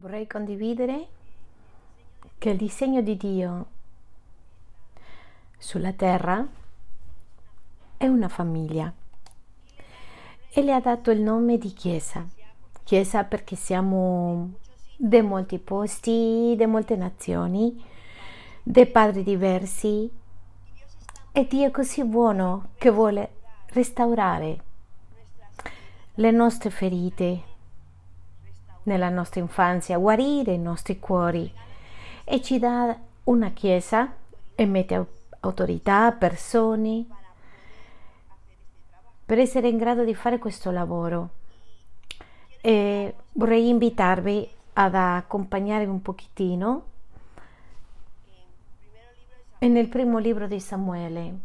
Vorrei condividere che il disegno di Dio sulla terra è una famiglia e le ha dato il nome di Chiesa. Chiesa perché siamo di molti posti, di molte nazioni, di padri diversi e Dio è così buono che vuole restaurare le nostre ferite nella nostra infanzia, guarire i nostri cuori e ci dà una chiesa e mette autorità, persone per essere in grado di fare questo lavoro. E vorrei invitarvi ad accompagnare un pochettino e nel primo libro di Samuele.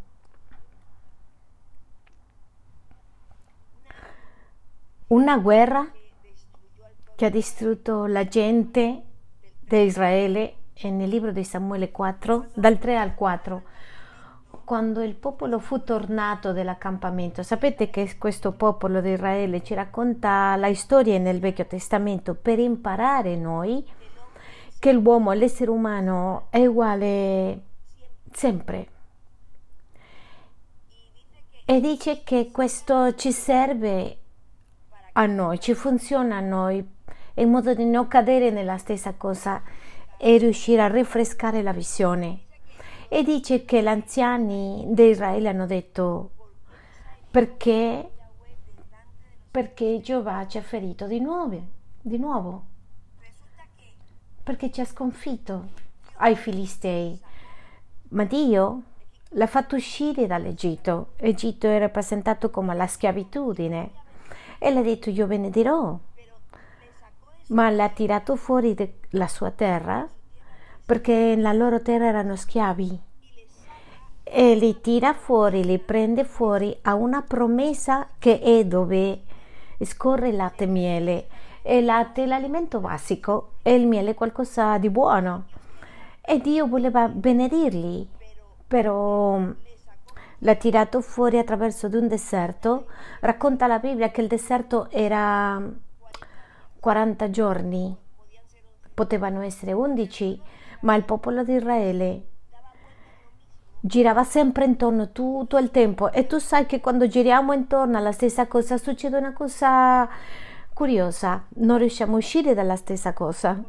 Una guerra che ha distrutto la gente di Israele nel libro di Samuele 4, dal 3 al 4, quando il popolo fu tornato dall'accampamento. Sapete che questo popolo di Israele ci racconta la storia nel Vecchio Testamento per imparare noi che l'uomo, l'essere umano è uguale sempre. E dice che questo ci serve a noi, ci funziona a noi in modo di non cadere nella stessa cosa e riuscire a rinfrescare la visione. E dice che gli anziani di Israele hanno detto perché, perché Giova ci ha ferito di nuovo, di nuovo, perché ci ha sconfitto ai Filistei. Ma Dio l'ha fatto uscire dall'Egitto. Egitto è rappresentato come la schiavitudine. E le ha detto io benedirò ma l'ha tirato fuori dalla sua terra? Perché la loro terra erano schiavi. E li tira fuori, li prende fuori a una promessa che è dove scorre il latte e miele. E il latte è l'alimento basico e il miele è qualcosa di buono. E Dio voleva benedirli. Però l'ha tirato fuori attraverso di un deserto. Racconta la Bibbia che il deserto era 40 giorni, potevano essere 11, ma il popolo di Israele girava sempre intorno tutto il tempo. E tu sai che quando giriamo intorno alla stessa cosa succede una cosa curiosa, non riusciamo a uscire dalla stessa cosa.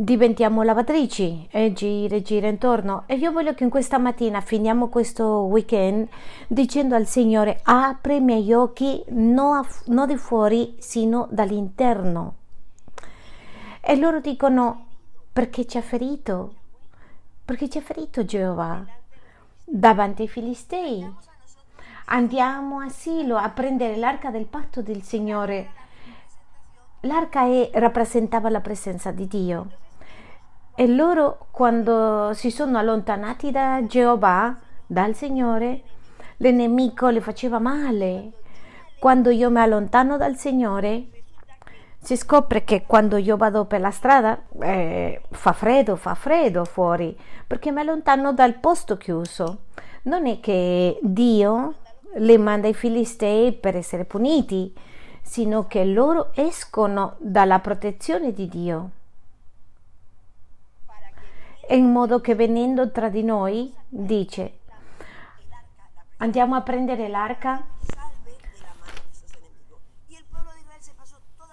Diventiamo lavatrici e gira e gira intorno e io voglio che in questa mattina finiamo questo weekend dicendo al Signore apri i miei occhi non, non di fuori sino dall'interno e loro dicono perché ci ha ferito? Perché ci ha ferito Geova davanti ai Filistei. Andiamo a Silo a prendere l'arca del patto del Signore. L'arca è, rappresentava la presenza di Dio. E loro, quando si sono allontanati da Geova, dal Signore, l'enemico le faceva male. Quando io mi allontano dal Signore, si scopre che quando io vado per la strada eh, fa freddo, fa freddo fuori, perché mi allontano dal posto chiuso. Non è che Dio le manda i filistei per essere puniti, sino che loro escono dalla protezione di Dio. In modo che venendo tra di noi, dice, andiamo a prendere l'arca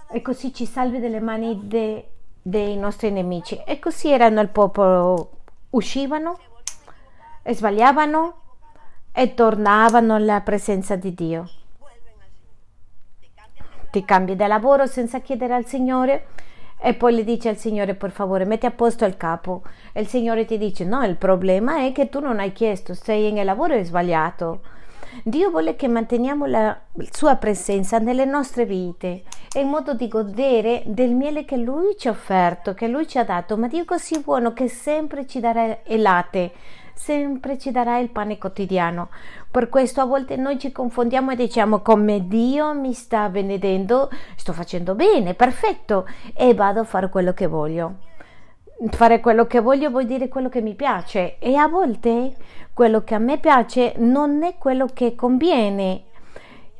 e così ci salvi dalle mani de, dei nostri nemici. E così erano il popolo, uscivano e sbagliavano e tornavano alla presenza di Dio. Ti cambi di lavoro senza chiedere al Signore e poi le dici al Signore per favore metti a posto il capo. E il Signore ti dice no il problema è che tu non hai chiesto sei in lavoro e sbagliato. Dio vuole che manteniamo la sua presenza nelle nostre vite in modo di godere del miele che Lui ci ha offerto, che Lui ci ha dato. Ma Dio è così buono che sempre ci darà il latte, sempre ci darà il pane quotidiano. Per questo a volte noi ci confondiamo e diciamo come Dio mi sta benedendo, sto facendo bene, perfetto, e vado a fare quello che voglio fare quello che voglio vuol dire quello che mi piace e a volte quello che a me piace non è quello che conviene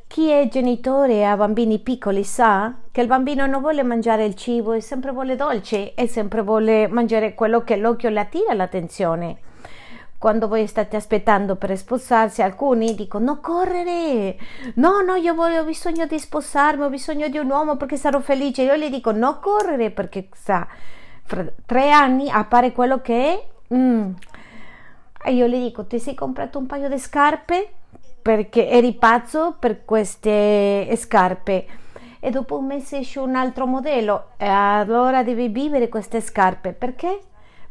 Chi è genitore ha bambini piccoli sa che il bambino non vuole mangiare il cibo e sempre vuole dolce e sempre vuole mangiare quello che l'occhio le attira l'attenzione. Quando voi state aspettando per sposarsi, alcuni dicono no correre, no no io voglio, ho bisogno di sposarmi, ho bisogno di un uomo perché sarò felice. Io gli dico no correre perché sa, fra tre anni appare quello che è. Mm. E io gli dico ti sei comprato un paio di scarpe? perché eri pazzo per queste scarpe e dopo un mese esce un altro modello e allora devi vivere queste scarpe perché?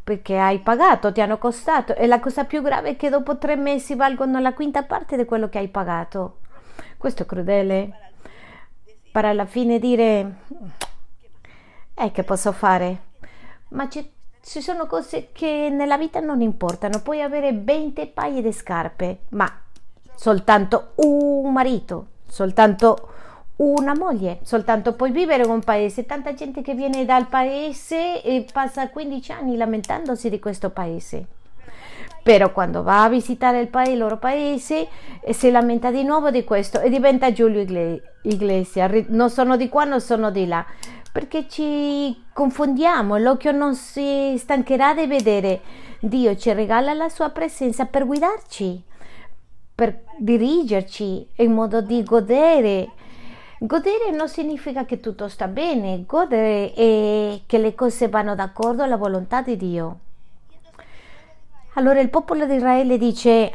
Perché hai pagato, ti hanno costato e la cosa più grave è che dopo tre mesi valgono la quinta parte di quello che hai pagato. Questo è crudele. Per alla fine dire, eh, che posso fare? Ma ci, ci sono cose che nella vita non importano. Puoi avere 20 paia di scarpe, ma soltanto un marito, soltanto una moglie, soltanto puoi vivere in un paese. Tanta gente che viene dal paese e passa 15 anni lamentandosi di questo paese. Però quando va a visitare il, paese, il loro paese eh, si lamenta di nuovo di questo e diventa Giulio Iglesias. Non sono di qua, non sono di là. Perché ci confondiamo, l'occhio non si stancherà di vedere. Dio ci regala la sua presenza per guidarci per dirigerci in modo di godere. Godere non significa che tutto sta bene, godere è che le cose vanno d'accordo alla volontà di Dio. Allora il popolo di Israele dice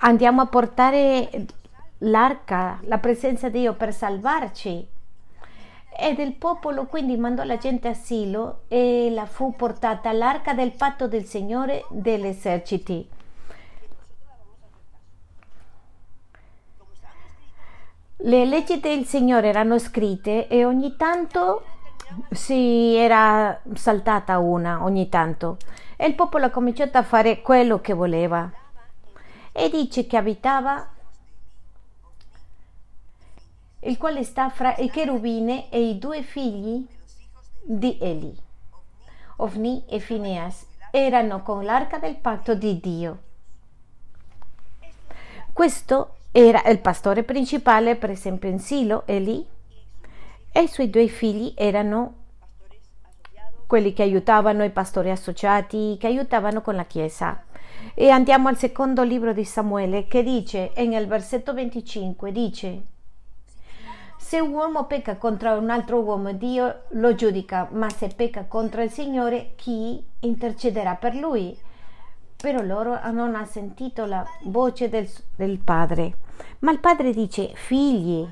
andiamo a portare l'arca, la presenza di Dio per salvarci. Ed il popolo quindi mandò la gente a Silo e la fu portata l'arca del patto del Signore degli eserciti. Le leggi del Signore erano scritte e ogni tanto si era saltata una, ogni tanto, e il popolo ha cominciato a fare quello che voleva. E dice che abitava il quale sta fra i cherubine e i due figli di Eli, Ovni e Fineas, erano con l'arca del patto di Dio. Questo era il pastore principale, per esempio in Silo, Eli, e i suoi due figli erano quelli che aiutavano i pastori associati, che aiutavano con la Chiesa. E andiamo al secondo libro di Samuele che dice, nel versetto 25, dice, se un uomo pecca contro un altro uomo, Dio lo giudica, ma se pecca contro il Signore, chi intercederà per lui? Però loro non hanno sentito la voce del, del padre. Ma il padre dice, figli,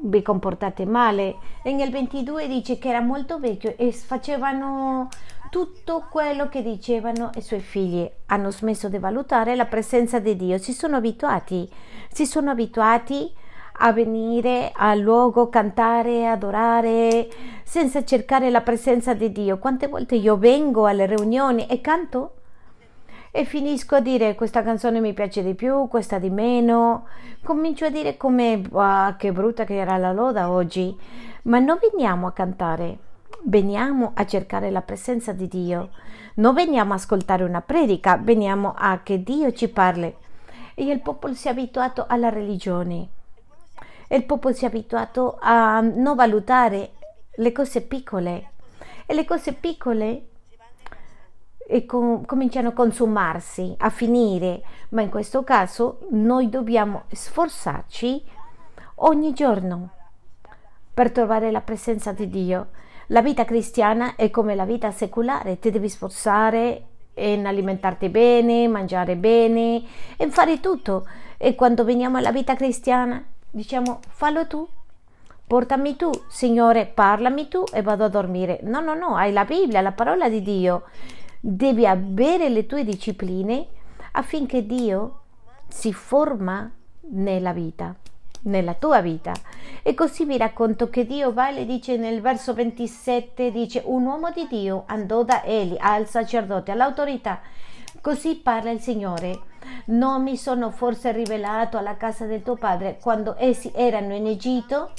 vi comportate male. E nel 22 dice che era molto vecchio e facevano tutto quello che dicevano i suoi figli. Hanno smesso di valutare la presenza di Dio, si sono abituati, si sono abituati a venire al luogo, cantare, adorare, senza cercare la presenza di Dio. Quante volte io vengo alle riunioni e canto? e finisco a dire questa canzone mi piace di più, questa di meno, comincio a dire come che brutta che era la loda oggi, ma non veniamo a cantare, veniamo a cercare la presenza di Dio, non veniamo a ascoltare una predica, veniamo a che Dio ci parli. E il popolo si è abituato alla religione, il popolo si è abituato a non valutare le cose piccole e le cose piccole e com- cominciano a consumarsi, a finire, ma in questo caso noi dobbiamo sforzarci ogni giorno per trovare la presenza di Dio. La vita cristiana è come la vita secolare, ti devi sforzare in alimentarti bene, mangiare bene, in fare tutto. E quando veniamo alla vita cristiana diciamo fallo tu, portami tu, Signore, parlami tu e vado a dormire. No, no, no, hai la Bibbia, la parola di Dio devi avere le tue discipline affinché Dio si forma nella vita, nella tua vita. E così vi racconto che Dio va e le dice nel verso 27, dice un uomo di Dio andò da Eli al sacerdote, all'autorità. Così parla il Signore. Non mi sono forse rivelato alla casa del tuo padre quando essi erano in Egitto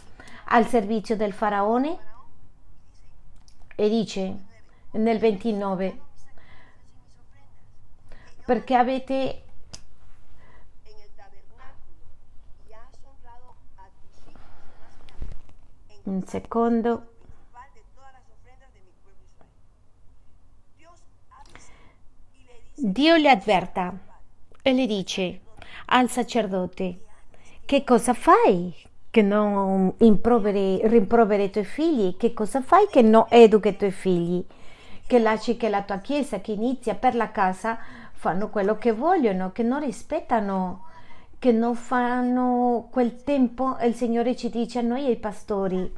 al servizio del faraone? E dice nel 29, perché avete un secondo Dio le avverta e le dice al sacerdote, che cosa fai che non rimproveri, i tuoi figli? Che cosa fai che non educhi i tuoi figli? Che lasci che la tua chiesa che inizia per la casa fanno quello che vogliono, che non rispettano, che non fanno quel tempo. Il Signore ci dice a noi ai pastori,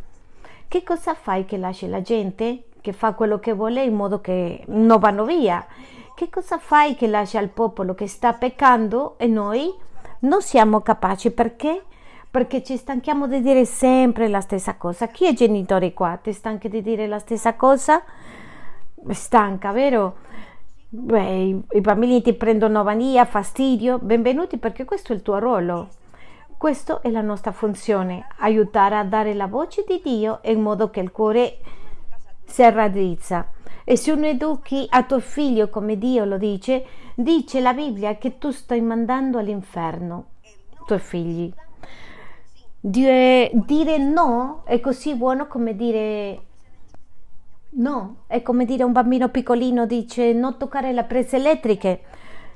che cosa fai che lasci la gente che fa quello che vuole in modo che non vanno via? Che cosa fai che lascia il popolo che sta peccando e noi non siamo capaci perché? Perché ci stanchiamo di dire sempre la stessa cosa. Chi è genitore qua? Ti stanchi di dire la stessa cosa? Stanca, vero? Beh, i, bambini ti prendono vania, fastidio. Benvenuti perché questo è il tuo ruolo. Questa è la nostra funzione, aiutare a dare la voce di Dio in modo che il cuore si raddrizza. E se non educhi a tuo figlio come Dio lo dice, dice la Bibbia che tu stai mandando all'inferno i tuoi figli. Dire, dire no è così buono come dire no, è come dire a un bambino piccolino dice non toccare le prese elettriche,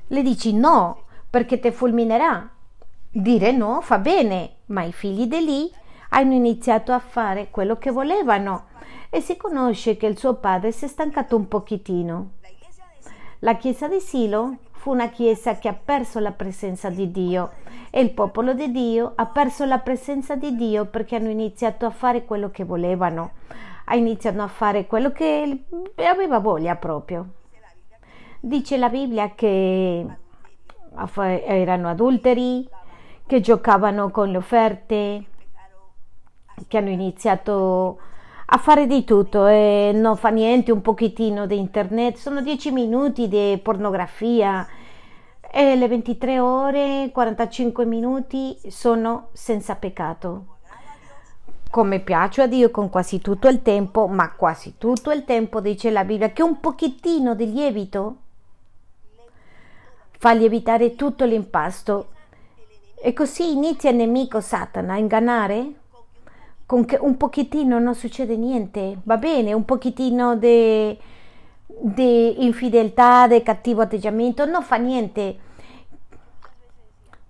le dici no perché ti fulminerà. Dire no fa bene, ma i figli di lì hanno iniziato a fare quello che volevano e si conosce che il suo padre si è stancato un pochettino. La chiesa di Silo fu una chiesa che ha perso la presenza di Dio e il popolo di Dio ha perso la presenza di Dio perché hanno iniziato a fare quello che volevano, ha iniziato a fare quello che aveva voglia proprio. Dice la Bibbia che erano adulteri, che giocavano con le offerte, che hanno iniziato a fare di tutto e non fa niente, un pochettino di internet, sono 10 minuti di pornografia e le 23 ore 45 minuti sono senza peccato. Come piace a Dio con quasi tutto il tempo, ma quasi tutto il tempo dice la Bibbia che un pochettino di lievito fa lievitare tutto l'impasto. E così inizia il nemico Satana a ingannare con che un pochettino non succede niente, va bene, un pochettino di infedeltà, di cattivo atteggiamento, non fa niente.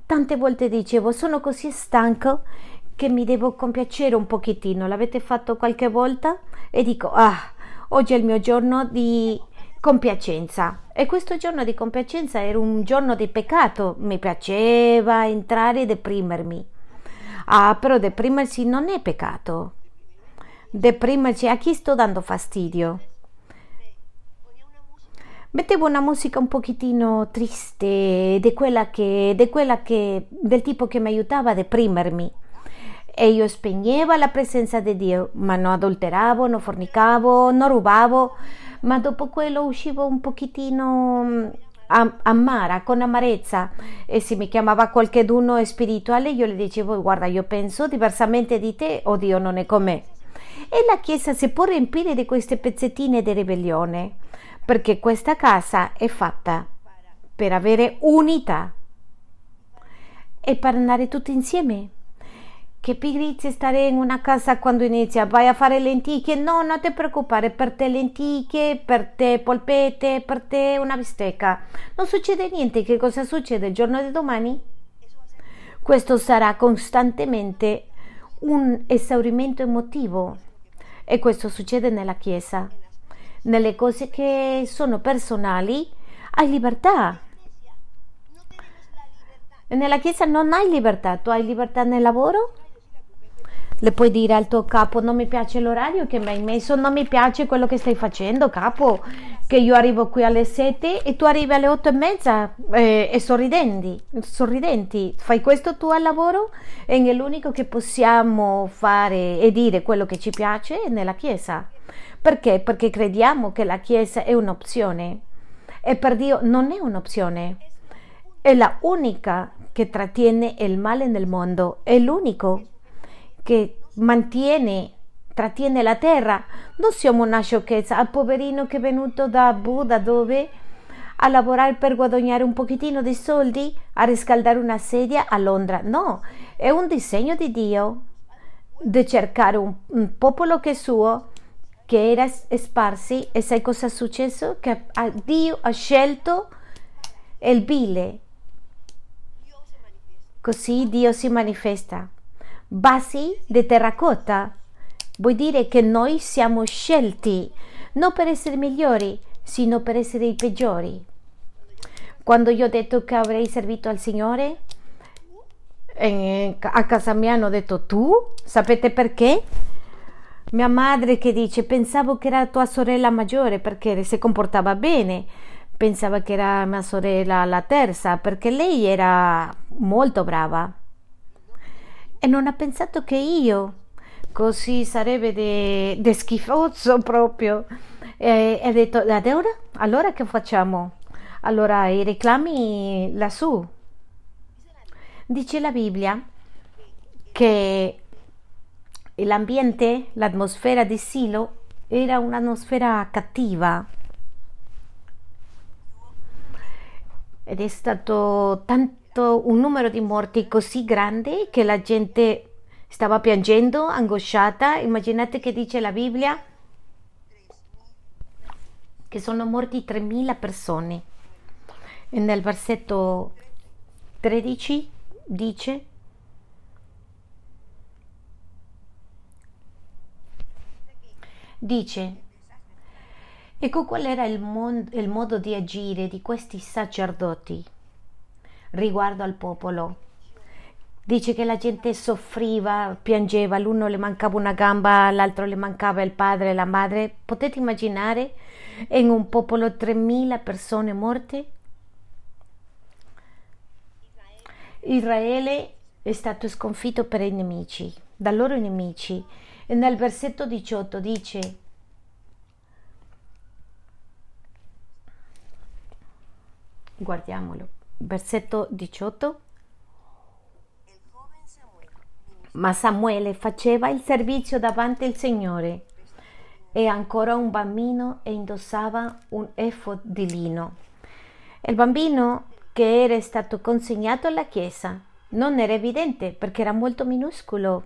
Tante volte dicevo, sono così stanco che mi devo compiacere un pochettino, l'avete fatto qualche volta? E dico, ah, oggi è il mio giorno di compiacenza. E questo giorno di compiacenza era un giorno di peccato, mi piaceva entrare e deprimermi Ah, però deprimersi non è peccato. Deprimersi a chi sto dando fastidio? Mettevo una musica un pochettino triste, di quella che, di quella che, del tipo che mi aiutava a deprimermi. E io spegnevo la presenza di Dio, ma non adulteravo, non fornicavo, non rubavo, ma dopo quello uscivo un pochettino amara, con amarezza. E se mi chiamava qualcheduno spirituale io le dicevo guarda io penso diversamente di te o Dio non è con me. E la Chiesa si può riempire di queste pezzettine di ribellione perché questa casa è fatta per avere unità e per andare tutti insieme che pigrizia stare in una casa quando inizia, vai a fare lenticchie, no, non ti preoccupare, per te lenticchie, per te polpette, per te una bistecca. Non succede niente, che cosa succede il giorno di domani? Questo sarà costantemente un esaurimento emotivo e questo succede nella Chiesa. Nelle cose che sono personali hai libertà, nella Chiesa non hai libertà, tu hai libertà nel lavoro, le puoi dire al tuo capo non mi piace l'orario che mi hai messo, non mi piace quello che stai facendo, capo, che io arrivo qui alle 7 e tu arrivi alle 8 e mezza eh, e sorridenti, sorridenti. Fai questo tu al lavoro? E è l'unico che possiamo fare e dire quello che ci piace nella Chiesa. Perché? Perché crediamo che la Chiesa è un'opzione e per Dio non è un'opzione. È la unica che trattiene il male nel mondo, è l'unico che mantiene, trattiene la terra. Non siamo una sciocchezza, al poverino che è venuto da Buddha dove a lavorare per guadagnare un pochettino di soldi, a riscaldare una sedia a Londra. No, è un disegno di Dio. di cercare un, un popolo che è suo che era sparsi e sai cosa è successo? Che Dio ha scelto il vile. Così Dio si manifesta. Basi di terracotta vuol dire che noi siamo scelti non per essere migliori, sino per essere i peggiori. Quando io ho detto che avrei servito al Signore, a casa mia hanno detto tu? Sapete perché? Mia madre che dice pensavo che era tua sorella maggiore perché si comportava bene, pensava che era mia sorella la terza perché lei era molto brava e non ha pensato che io così sarebbe de, schifoso proprio. E ha detto allora, allora che facciamo? Allora i reclami lassù. Dice la Bibbia che l'ambiente, l'atmosfera di Silo era un'atmosfera cattiva. Ed è stato tanto un numero di morti così grande che la gente stava piangendo, angosciata. Immaginate che dice la Bibbia che sono morti 3.000 persone. E nel versetto 13 dice Dice, ecco qual era il, mon- il modo di agire di questi sacerdoti riguardo al popolo. Dice che la gente soffriva, piangeva, l'uno le mancava una gamba, all'altro le mancava il padre e la madre. Potete immaginare in un popolo 3.000 persone morte? Israele è stato sconfitto per i nemici, da loro nemici e nel versetto 18 dice guardiamolo versetto 18 ma Samuele faceva il servizio davanti al Signore. E ancora un bambino e indossava un efod di lino. Il bambino che era stato consegnato alla chiesa non era evidente perché era molto minuscolo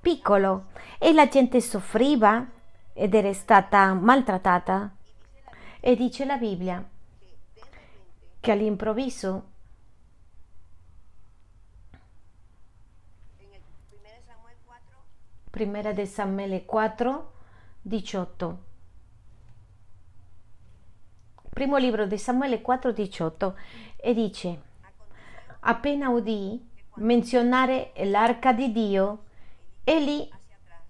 piccolo. E la gente soffriva ed era stata maltrattata. E dice la Bibbia che all'improvviso Primera de Samuele 4, 18. Primo libro di Samuele 4, 18 e dice appena udì menzionare l'arca di Dio Eli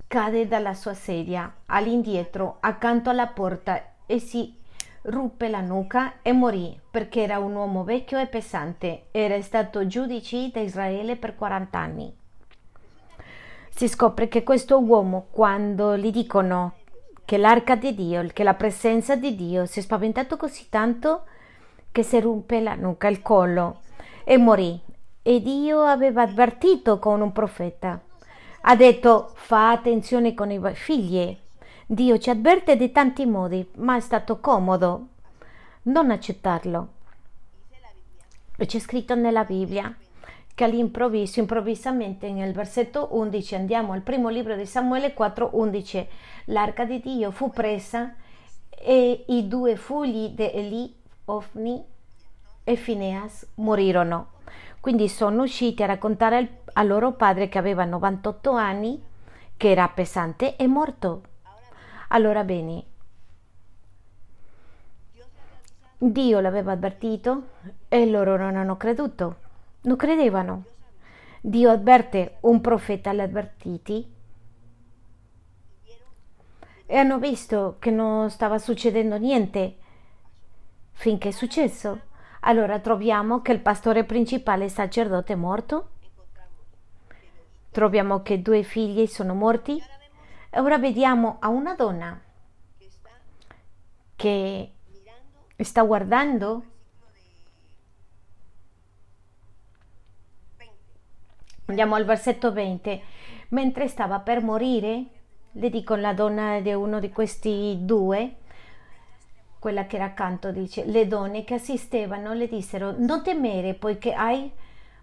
cade dalla sua sedia all'indietro accanto alla porta e si ruppe la nuca e morì perché era un uomo vecchio e pesante. Era stato giudice di Israele per 40 anni. Si scopre che questo uomo, quando gli dicono che l'arca di Dio, che la presenza di Dio, si è spaventato così tanto che si ruppe la nuca, il collo e morì. E Dio aveva avvertito con un profeta ha detto fa attenzione con i figli. Dio ci avverte di tanti modi, ma è stato comodo non accettarlo. E c'è scritto nella Bibbia che all'improvviso, improvvisamente nel versetto 11, andiamo al primo libro di Samuele 4:11, l'arca di Dio fu presa e i due figli di Eli, Ofni e Fineas morirono. Quindi sono usciti a raccontare al, al loro padre che aveva 98 anni, che era pesante, e morto. Allora bene, Dio l'aveva avvertito e loro non hanno creduto, non credevano. Dio avverte un profeta agli avvertiti. E hanno visto che non stava succedendo niente finché è successo. Allora troviamo che il pastore principale sacerdote è morto, troviamo che due figli sono morti ora vediamo a una donna che sta guardando Andiamo al versetto 20. Mentre stava per morire, le dico la donna di uno di questi due, quella che era accanto, dice, le donne che assistevano le dissero, non temere poiché hai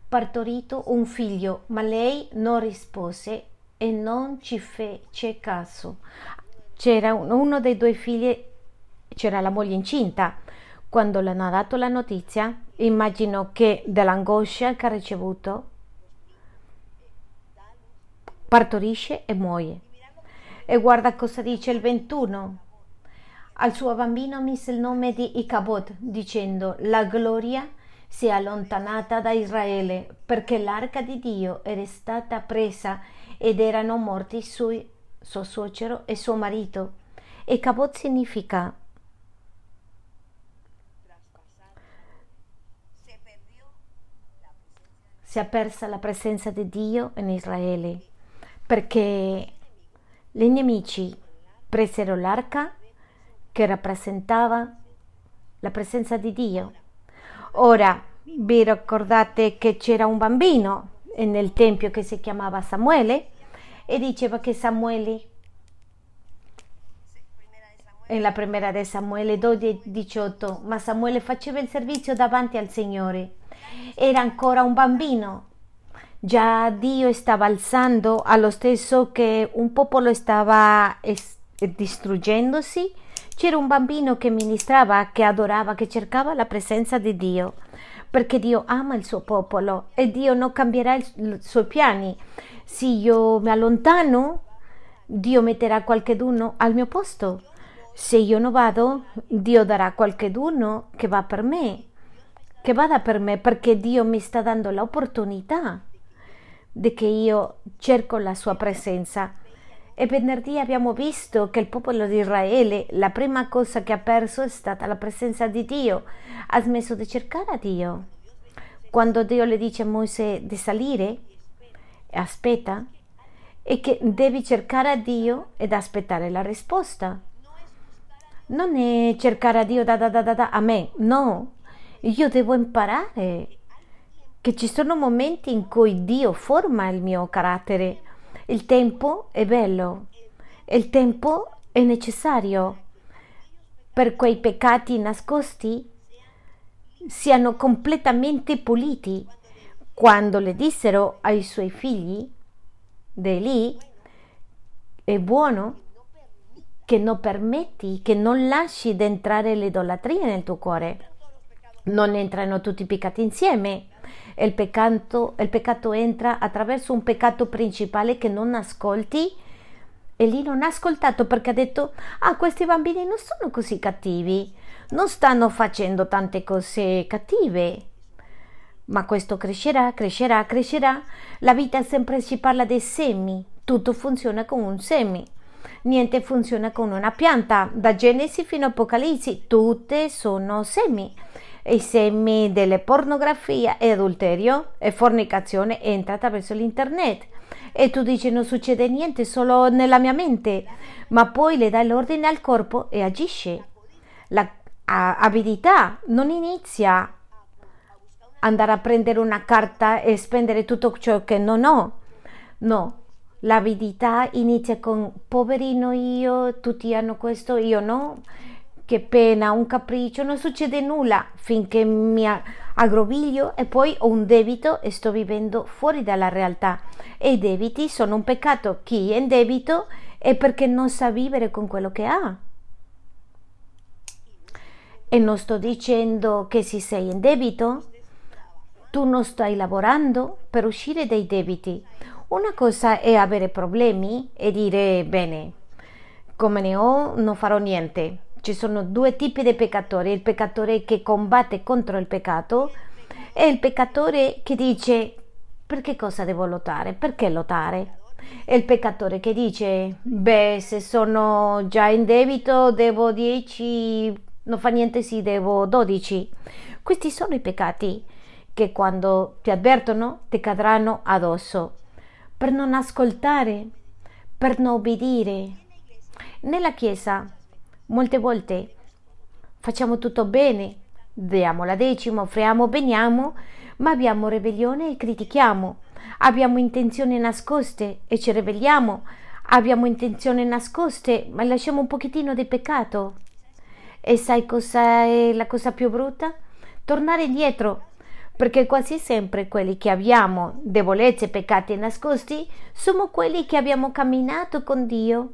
partorito un figlio, ma lei non rispose e non ci fece caso. C'era uno dei due figli, c'era la moglie incinta. Quando le hanno dato la notizia, immagino che dall'angoscia che ha ricevuto, partorisce e muoie. E guarda cosa dice il 21. Al suo bambino mise il nome di Icabod, dicendo: La gloria si è allontanata da Israele, perché l'arca di Dio era stata presa ed erano morti suoi, suo suocero e suo marito. Icabod significa si è persa la presenza di Dio in Israele perché gli nemici presero l'arca che rappresentava la presenza di Dio. Ora vi ricordate che c'era un bambino nel tempio che si chiamava Samuele e diceva che Samuele nella prima di Samuele 12-18 ma Samuele faceva il servizio davanti al Signore. Era ancora un bambino. Già Dio stava alzando allo stesso che un popolo stava distruggendosi. C'era un bambino che ministrava, che adorava, che cercava la presenza di Dio, perché Dio ama il suo popolo e Dio non cambierà i suoi piani. Se io mi allontano, Dio metterà qualcheduno al mio posto. Se io non vado, Dio darà qualcheduno che va per me, che vada per me, perché Dio mi sta dando l'opportunità di che io cerco la sua presenza. E venerdì abbiamo visto che il popolo di Israele, la prima cosa che ha perso è stata la presenza di Dio. Ha smesso di cercare a Dio. Quando Dio le dice a Mosè di salire, aspetta, e che devi cercare a Dio ed aspettare la risposta. Non è cercare a Dio da da da da, da a me, no. Io devo imparare che ci sono momenti in cui Dio forma il mio carattere. Il tempo è bello, il tempo è necessario per quei peccati nascosti siano completamente puliti. Quando le dissero ai suoi figli, di lì, è buono che non permetti, che non lasci di entrare l'idolatria nel tuo cuore. Non entrano tutti i peccati insieme il peccato, il peccato entra attraverso un peccato principale che non ascolti e lì non ha ascoltato perché ha detto ah questi bambini non sono così cattivi non stanno facendo tante cose cattive. Ma questo crescerà crescerà crescerà. La vita sempre si parla dei semi. Tutto funziona con un semi. Niente funziona con una pianta. Da Genesi fino a Apocalisse tutte sono semi i semi delle pornografia e adulterio e fornicazione entra attraverso l'internet. E tu dici non succede niente solo nella mia mente. Ma poi le dai l'ordine al corpo e agisce. La abilità non inizia andare a prendere una carta e spendere tutto ciò che non ho. No l'avidità inizia con poverino io tutti hanno questo io no che pena, un capriccio, non succede nulla finché mi aggroviglio e poi ho un debito e sto vivendo fuori dalla realtà. E i debiti sono un peccato. Chi è in debito è perché non sa vivere con quello che ha. E non sto dicendo che se sei in debito, tu non stai lavorando per uscire dai debiti. Una cosa è avere problemi e dire bene, come ne ho, non farò niente ci sono due tipi di peccatori, il peccatore che combatte contro il peccato e il peccatore che dice perché cosa devo lottare? Perché lottare? E il peccatore che dice beh se sono già in debito devo 10, non fa niente sì devo 12. Questi sono i peccati che quando ti avvertono ti cadranno addosso per non ascoltare, per non obbedire. Nella Chiesa Molte volte facciamo tutto bene, diamo la decima, offriamo, veniamo, ma abbiamo ribellione e critichiamo. Abbiamo intenzioni nascoste e ci ribelliamo. Abbiamo intenzioni nascoste, ma lasciamo un pochettino di peccato. E sai cosa è la cosa più brutta? Tornare indietro, perché quasi sempre quelli che abbiamo debolezze, peccati nascosti, sono quelli che abbiamo camminato con Dio,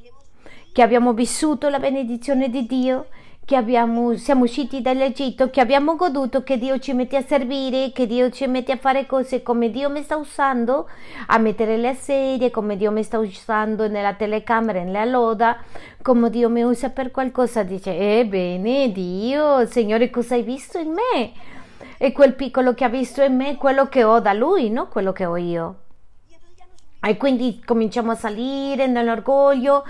che abbiamo vissuto la benedizione di Dio, che abbiamo, siamo usciti dall'Egitto, che abbiamo goduto, che Dio ci mette a servire, che Dio ci mette a fare cose come Dio mi sta usando, a mettere le sedie, come Dio mi sta usando nella telecamera, nella loda, come Dio mi usa per qualcosa, dice, ebbene Dio, Signore, cosa hai visto in me? E quel piccolo che ha visto in me, quello che ho da Lui, non quello che ho io. E quindi cominciamo a salire nell'orgoglio,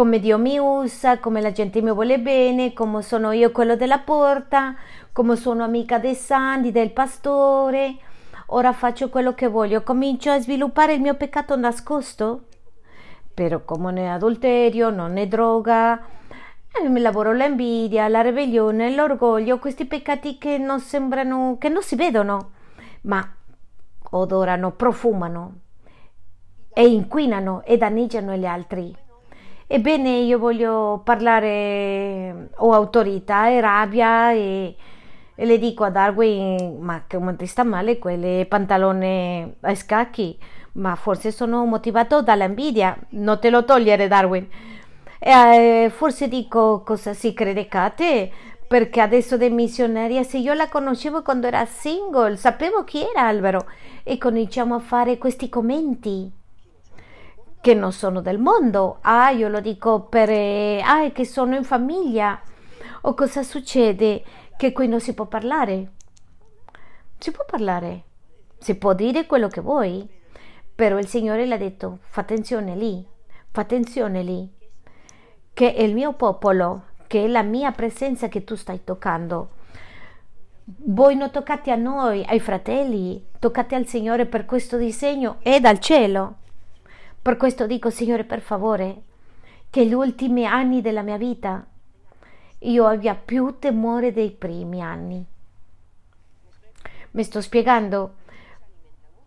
come Dio mi usa, come la gente mi vuole bene, come sono io quello della porta, come sono amica dei santi, del pastore. Ora faccio quello che voglio, comincio a sviluppare il mio peccato nascosto. Però come è adulterio, non è droga, eh, mi lavoro l'invidia, la ribellione, l'orgoglio, questi peccati che non sembrano, che non si vedono, ma odorano, profumano e inquinano e danneggiano gli altri. Ebbene, io voglio parlare, ho autorità e rabbia e, e le dico a Darwin, ma come ti sta male quelle pantalone a scacchi? Ma forse sono motivato dall'invidia, non te lo togliere Darwin. E, eh, forse dico cosa si crede Kate, perché adesso è missionaria, se io la conoscevo quando era single, sapevo chi era Alvaro e cominciamo a fare questi commenti che non sono del mondo. Ah, io lo dico per... Eh, ah, è che sono in famiglia. O cosa succede? Che qui non si può parlare. Si può parlare. Si può dire quello che vuoi. Però il Signore le ha detto, fa attenzione lì, fa attenzione lì, che è il mio popolo, che è la mia presenza che tu stai toccando. Voi non toccate a noi, ai fratelli, toccate al Signore per questo disegno, è dal cielo. Per questo dico, Signore, per favore, che gli ultimi anni della mia vita io abbia più temore dei primi anni. Mi sto spiegando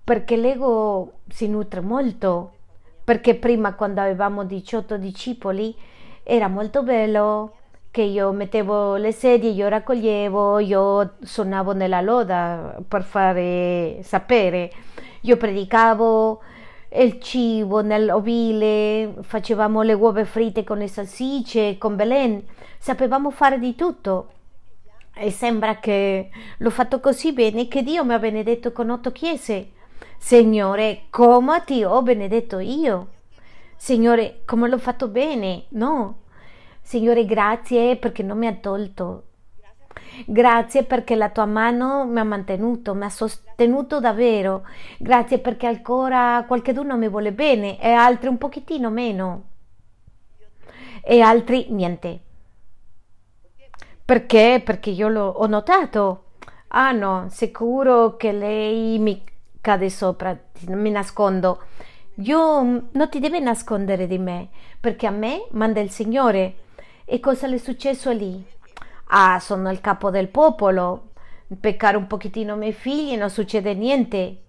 perché l'ego si nutre molto, perché prima quando avevamo 18 discepoli era molto bello che io mettevo le sedie, io raccoglievo, io suonavo nella loda per fare sapere, io predicavo, il cibo nell'ovile, facevamo le uova fritte con le salsicce, con Belen, sapevamo fare di tutto. E sembra che l'ho fatto così bene che Dio mi ha benedetto con otto chiese. Signore, come ti ho benedetto io? Signore, come l'ho fatto bene? No. Signore, grazie perché non mi ha tolto Grazie perché la tua mano mi ha mantenuto, mi ha sostenuto davvero. Grazie perché ancora qualcuno mi vuole bene e altri un pochettino meno. E altri niente. Perché? Perché io l'ho notato. Ah no, sicuro che lei mi cade sopra, mi nascondo. Io non ti devi nascondere di me, perché a me manda il Signore. E cosa le è successo lì? Ah, sono il capo del popolo, peccare un pochettino i miei figli, non succede niente.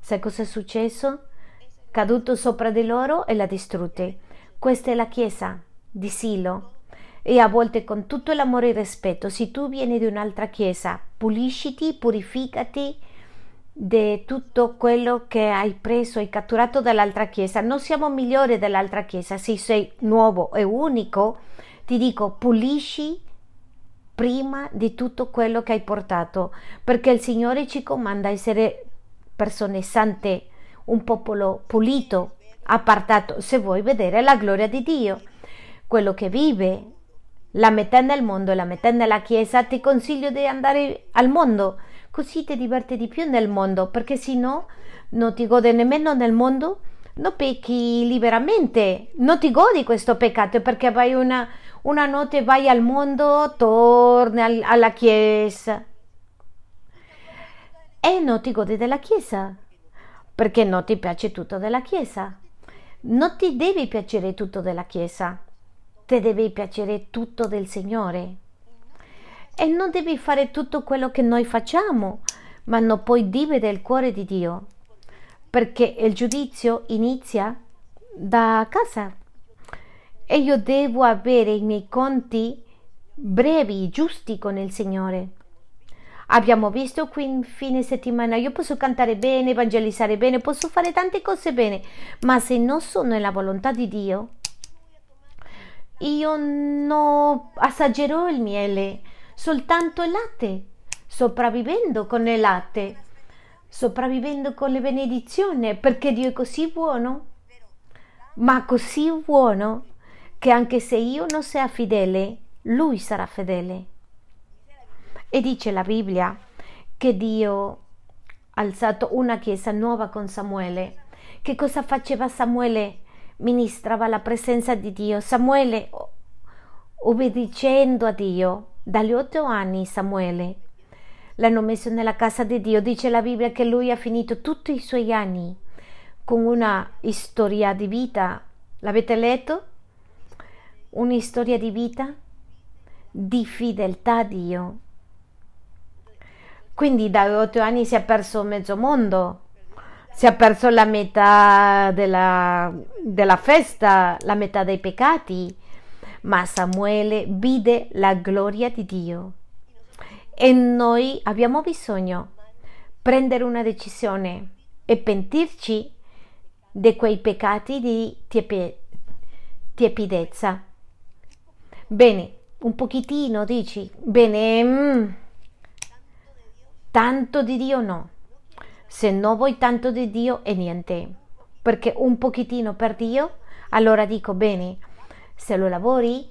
Sai cosa è successo? Caduto sopra di loro e la distrutte. Questa è la chiesa di Silo. E a volte con tutto l'amore e il rispetto, se tu vieni di un'altra chiesa, pulisciti, purificati di tutto quello che hai preso e catturato dall'altra chiesa. Non siamo migliori dell'altra chiesa, se sei nuovo e unico, ti dico pulisci prima di tutto quello che hai portato, perché il Signore ci comanda a essere persone sante, un popolo pulito, appartato, se vuoi vedere la gloria di Dio. Quello che vive la metà nel mondo e la metà nella Chiesa, ti consiglio di andare al mondo, così ti diverti di più nel mondo, perché se no non ti gode nemmeno nel mondo, non pecchi liberamente, non ti godi questo peccato perché vai una una notte vai al mondo, torni al, alla chiesa e non ti godi della chiesa perché non ti piace tutto della chiesa. Non ti devi piacere tutto della chiesa, ti deve piacere tutto del Signore. E non devi fare tutto quello che noi facciamo, ma non puoi dividere il cuore di Dio, perché il giudizio inizia da casa e io devo avere i miei conti brevi, giusti con il Signore. Abbiamo visto qui in fine settimana, io posso cantare bene, evangelizzare bene, posso fare tante cose bene, ma se non sono nella volontà di Dio, io non assaggerò il miele, soltanto il latte, sopravvivendo con il latte, sopravvivendo con le benedizioni, perché Dio è così buono, ma così buono che anche se io non sia fedele, Lui sarà fedele. E dice la Bibbia che Dio ha alzato una chiesa nuova con Samuele. Che cosa faceva Samuele? Ministrava la presenza di Dio. Samuele, obbedicendo a Dio, dagli otto anni Samuele, l'hanno messo nella casa di Dio. Dice la Bibbia che lui ha finito tutti i suoi anni con una storia di vita. L'avete letto? Una storia di vita di fedeltà a Dio. Quindi da otto anni si è perso mezzo mondo, si è perso la metà della, della festa, la metà dei peccati, ma Samuele vide la gloria di Dio. E noi abbiamo bisogno di prendere una decisione e pentirci di quei peccati di tiepidezza. Bene, un pochettino dici, bene, mm, tanto di Dio no. Se non vuoi tanto di Dio è niente, perché un pochettino per Dio, allora dico bene, se lo lavori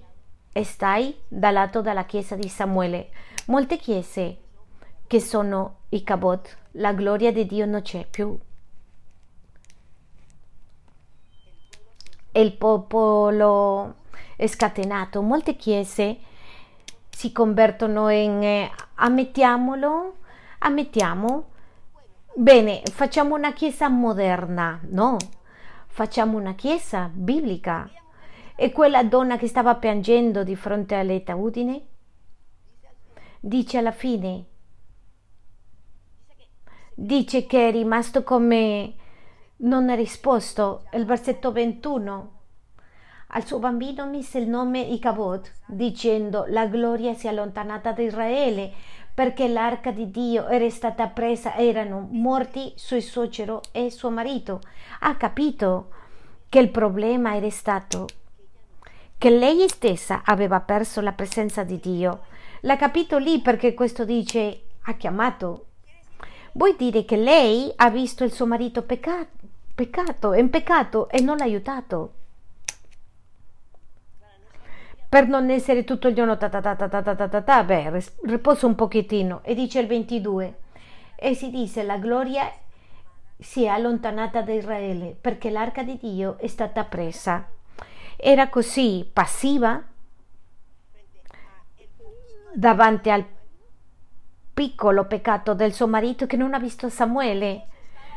e stai dal lato della chiesa di Samuele. Molte chiese che sono i cabot, la gloria di Dio non c'è più. Il popolo scatenato, molte chiese si convertono in eh, ammettiamolo ammettiamo, bene, facciamo una chiesa moderna, no, facciamo una chiesa biblica. E quella donna che stava piangendo di fronte all'etaudine dice alla fine, dice che è rimasto come non ha risposto. Il versetto 21 al suo bambino mise il nome Icabod, dicendo la gloria si è allontanata da Israele perché l'arca di Dio era stata presa, erano morti suo suocero e suo marito. Ha capito che il problema era stato che lei stessa aveva perso la presenza di Dio. L'ha capito lì perché questo dice ha chiamato. Vuol dire che lei ha visto il suo marito peccato, peccato, in peccato e non l'ha aiutato per non essere tutto il giorno ta ta ta ta ta ta ta ta, ta beh, riposo un pochettino. E dice il 22, e si dice la gloria si è allontanata da Israele perché l'arca di Dio è stata presa. Era così passiva davanti al piccolo peccato del suo marito che non ha visto Samuele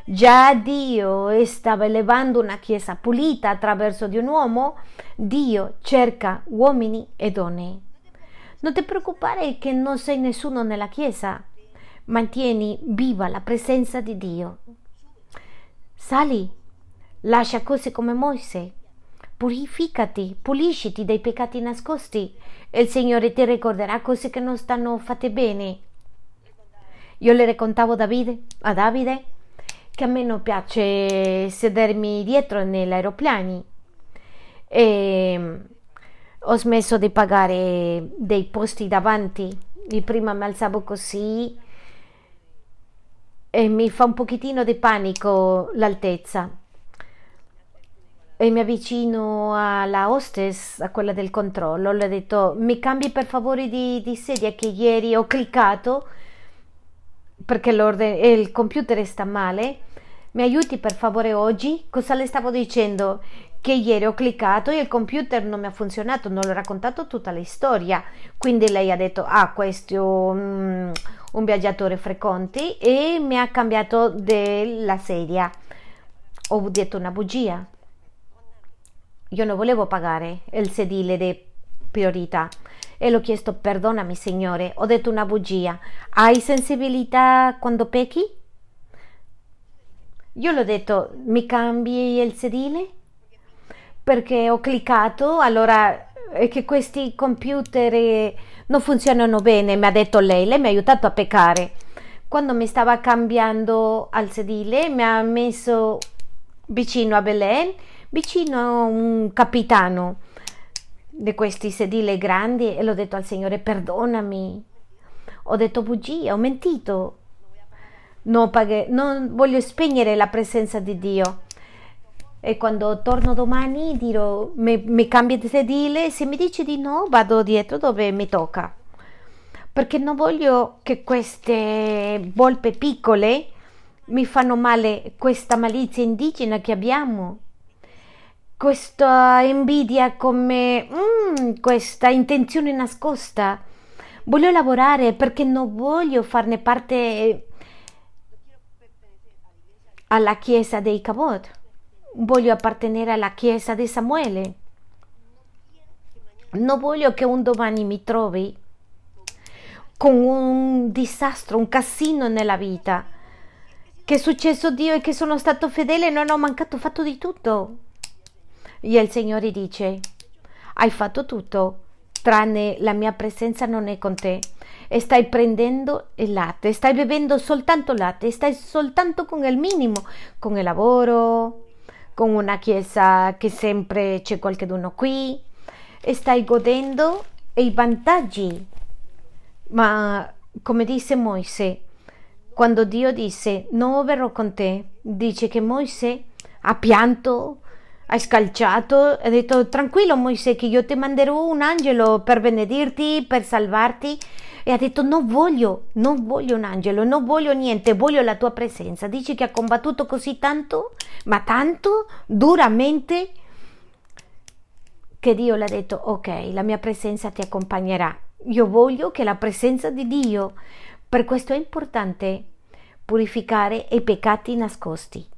Già Dio stava elevando una chiesa pulita attraverso di un uomo, Dio cerca uomini e donne. Non ti preoccupare che non sei nessuno nella chiesa, mantieni viva la presenza di Dio. Sali, lascia cose come Mosè, purificati, pulisciti dai peccati nascosti e il Signore ti ricorderà cose che non stanno fatte bene. Io le raccontavo a Davide che a me non piace sedermi dietro negli aeroplani. E ho smesso di pagare dei posti davanti. Io prima mi alzavo così e mi fa un pochettino di panico l'altezza. E mi avvicino alla hostess, a quella del controllo, le ho detto mi cambi per favore di, di sedia che ieri ho cliccato perché il computer sta male mi aiuti per favore oggi? Cosa le stavo dicendo? Che ieri ho cliccato e il computer non mi ha funzionato, non le ho raccontato tutta la storia. Quindi lei ha detto, ah, questo è un, viaggiatore frequente e mi ha cambiato della sedia. Ho detto una bugia. Io non volevo pagare il sedile di priorità e l'ho chiesto perdonami signore, ho detto una bugia. Hai sensibilità quando pecchi? Io l'ho detto, mi cambi il sedile? Perché ho cliccato, allora è che questi computer non funzionano bene, mi ha detto lei, lei mi ha aiutato a peccare. Quando mi stava cambiando al sedile, mi ha messo vicino a Belen, vicino a un capitano di questi sedili grandi e l'ho detto al Signore, perdonami, ho detto bugie, ho mentito, non, paghe, non voglio spegnere la presenza di Dio. E quando torno domani dirò mi, mi cambia di sedile se mi dice di no vado dietro dove mi tocca. Perché non voglio che queste volpe piccole mi fanno male questa malizia indigena che abbiamo. Questa invidia come mm, questa intenzione nascosta. Voglio lavorare perché non voglio farne parte alla chiesa dei Cabot voglio appartenere alla chiesa di Samuele. Non voglio che un domani mi trovi con un disastro, un casino nella vita. Che è successo Dio e che sono stato fedele e non ho mancato, ho fatto di tutto. E il Signore dice, hai fatto tutto, tranne la mia presenza non è con te. E stai prendendo il latte, stai bevendo soltanto latte, stai soltanto con il minimo, con il lavoro, con una chiesa che sempre c'è qualcuno qui e stai godendo i vantaggi. Ma come disse Moise, quando Dio disse non verrò con te, dice che Moise ha pianto, ha scalciato ha detto tranquillo Moise che io ti manderò un angelo per benedirti, per salvarti e ha detto non voglio, non voglio un angelo, non voglio niente, voglio la tua presenza. Dici che ha combattuto così tanto, ma tanto, duramente, che Dio le ha detto ok, la mia presenza ti accompagnerà. Io voglio che la presenza di Dio, per questo è importante purificare i peccati nascosti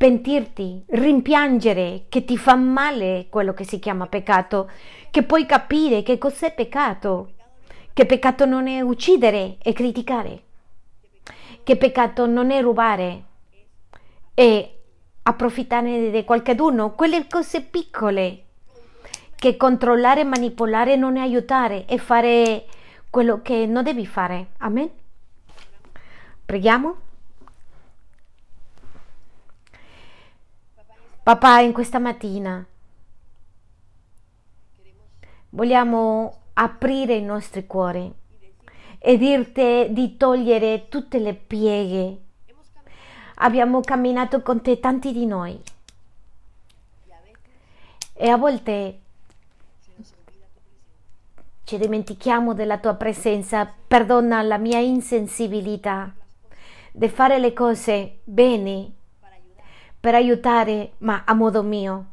pentirti, rimpiangere che ti fa male quello che si chiama peccato, che puoi capire che cos'è peccato, che peccato non è uccidere e criticare. Che peccato non è rubare e approfittare di qualcuno. Quelle cose piccole. Che controllare manipolare non è aiutare e fare quello che non devi fare. Amen. Preghiamo. Papà, in questa mattina vogliamo aprire i nostri cuori e dirti di togliere tutte le pieghe. Abbiamo camminato con te tanti di noi e a volte ci dimentichiamo della tua presenza. Perdona la mia insensibilità di fare le cose bene per aiutare, ma a modo mio.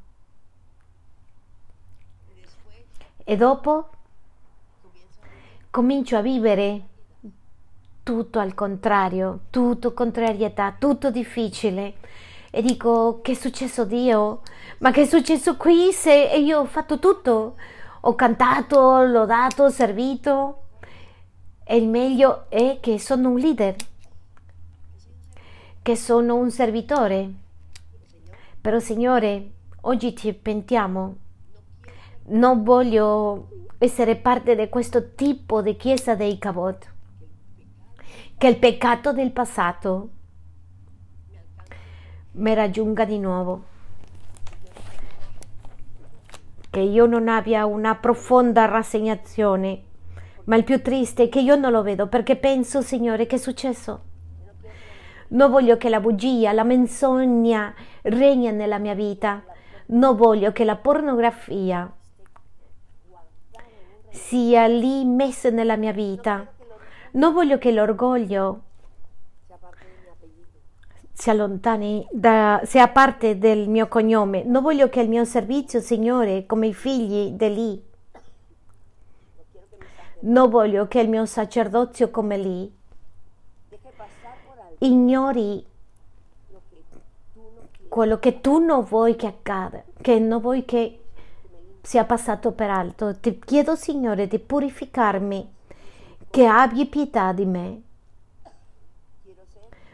E dopo comincio a vivere tutto al contrario, tutto contrarietà, tutto difficile. E dico, che è successo Dio? Ma che è successo qui se io ho fatto tutto? Ho cantato, lodato, ho servito. E il meglio è che sono un leader, che sono un servitore. Però Signore, oggi ci pentiamo. Non voglio essere parte di questo tipo di chiesa dei Cabot. Che il peccato del passato mi raggiunga di nuovo. Che io non abbia una profonda rassegnazione, ma il più triste è che io non lo vedo perché penso, Signore, che è successo? Non voglio che la bugia, la menzogna regni nella mia vita. Non voglio che la pornografia sia lì messo nella mia vita. Non voglio che l'orgoglio si allontani, da, sia parte del mio cognome. Non voglio che il mio servizio, Signore, come i figli di lì. Non voglio che il mio sacerdozio come lì ignori quello che tu non vuoi che accada, che non vuoi che sia passato per alto. Ti chiedo, Signore, di purificarmi, che abbi pietà di me.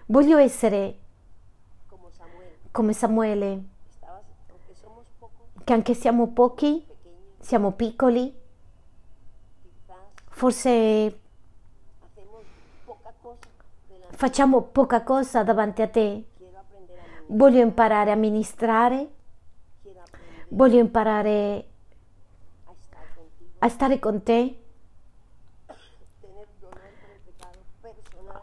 Voglio essere come Samuele, che anche siamo pochi, siamo piccoli, Forse facciamo poca cosa davanti a te. Voglio imparare a ministrare. Voglio imparare a stare con te.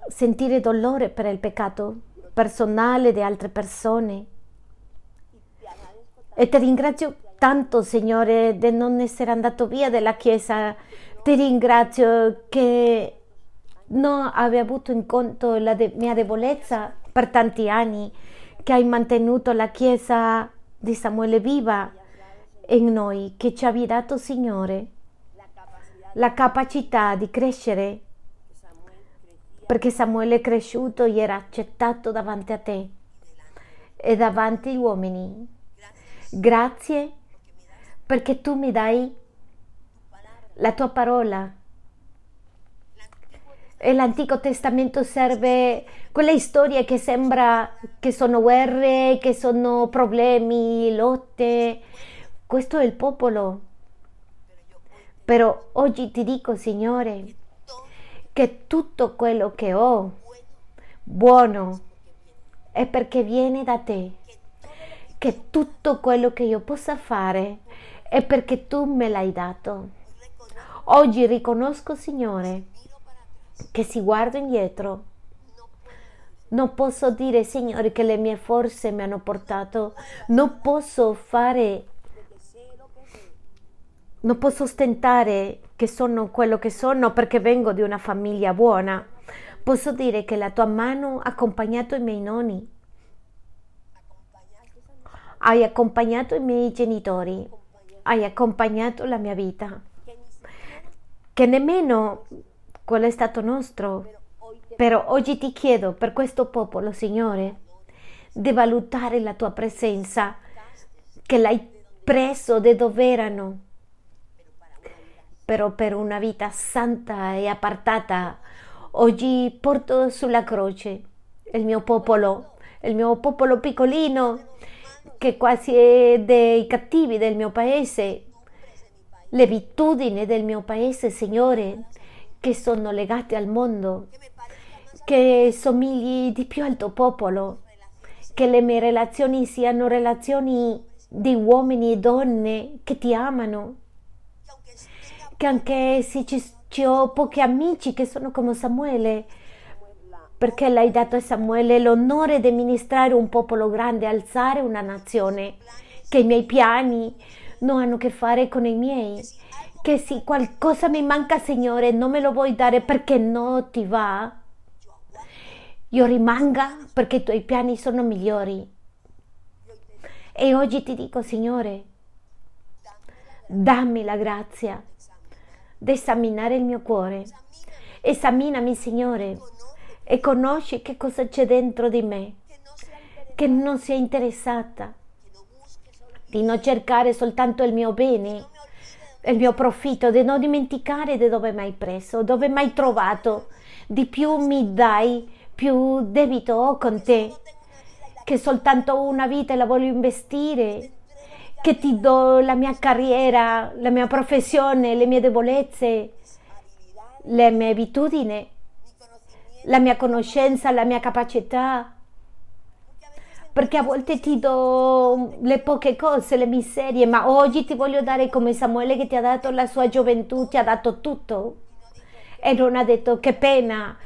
Sentire dolore per il peccato personale di altre persone. E ti ringrazio tanto, Signore, di non essere andato via dalla Chiesa. Ti ringrazio che non avevi avuto in conto la de- mia debolezza per tanti anni, che hai mantenuto la Chiesa di Samuele viva in noi, che ci avevi dato, Signore, la capacità di crescere, perché Samuele è cresciuto e era accettato davanti a te e davanti agli uomini. Grazie perché tu mi dai la tua parola. L'Antico Testamento serve quelle storie che sembra che sono guerre, che sono problemi, lotte. Questo è il popolo. Però oggi ti dico, Signore, che tutto quello che ho buono è perché viene da te. Che tutto quello che io possa fare è perché tu me l'hai dato. Oggi riconosco, Signore, che si guardo indietro. Non posso dire, Signore, che le mie forze mi hanno portato. Non posso fare, non posso ostentare che sono quello che sono perché vengo di una famiglia buona. Posso dire che la tua mano ha accompagnato i miei nonni. Hai accompagnato i miei genitori hai accompagnato la mia vita, che nemmeno quello è stato nostro. Però oggi ti chiedo per questo popolo, Signore, di valutare la tua presenza, che l'hai preso da dove erano, però per una vita santa e appartata. Oggi porto sulla croce il mio popolo, il mio popolo piccolino che quasi è dei cattivi del mio paese, le abitudini del mio paese, Signore, che sono legate al mondo, che somigli di più al tuo popolo, che le mie relazioni siano relazioni di uomini e donne che ti amano, che anche se ci, ci ho pochi amici che sono come Samuele, perché l'hai dato a Samuele l'onore di ministrare un popolo grande, alzare una nazione, che i miei piani non hanno a che fare con i miei, che se qualcosa mi manca Signore non me lo vuoi dare perché non ti va, io rimanga perché i tuoi piani sono migliori. E oggi ti dico Signore, dammi la grazia di esaminare il mio cuore. Esaminami Signore e conosci che cosa c'è dentro di me, che non sia interessata, di non cercare soltanto il mio bene, il mio profitto, di non dimenticare di dove mi hai preso, dove mi hai trovato, di più mi dai, più debito ho con te, che soltanto una vita la voglio investire, che ti do la mia carriera, la mia professione, le mie debolezze, le mie abitudini la mia conoscenza, la mia capacità. Perché a volte ti do le poche cose, le miserie, ma oggi ti voglio dare come Samuele che ti ha dato la sua gioventù, ti ha dato tutto. E non ha detto che pena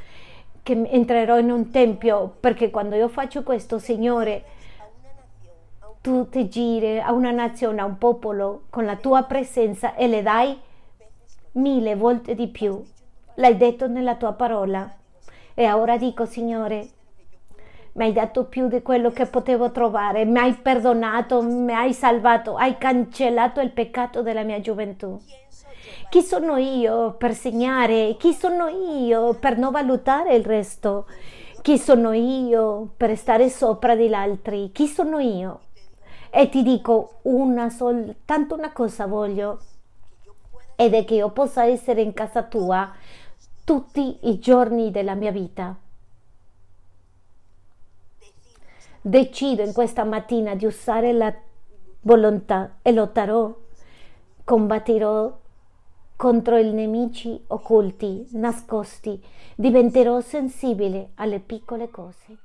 che entrerò in un tempio, perché quando io faccio questo, Signore, tu ti giri a una nazione, a un popolo con la tua presenza e le dai mille volte di più. L'hai detto nella tua parola. E ora dico, Signore, mi hai dato più di quello che potevo trovare, mi hai perdonato, mi hai salvato, hai cancellato il peccato della mia gioventù. Chi sono io per segnare? Chi sono io per non valutare il resto? Chi sono io per stare sopra degli altri? Chi sono io? E ti dico una soltanto una cosa voglio ed è che io possa essere in casa tua tutti i giorni della mia vita. Decido in questa mattina di usare la volontà e lotterò, combatterò contro i nemici occulti, nascosti, diventerò sensibile alle piccole cose.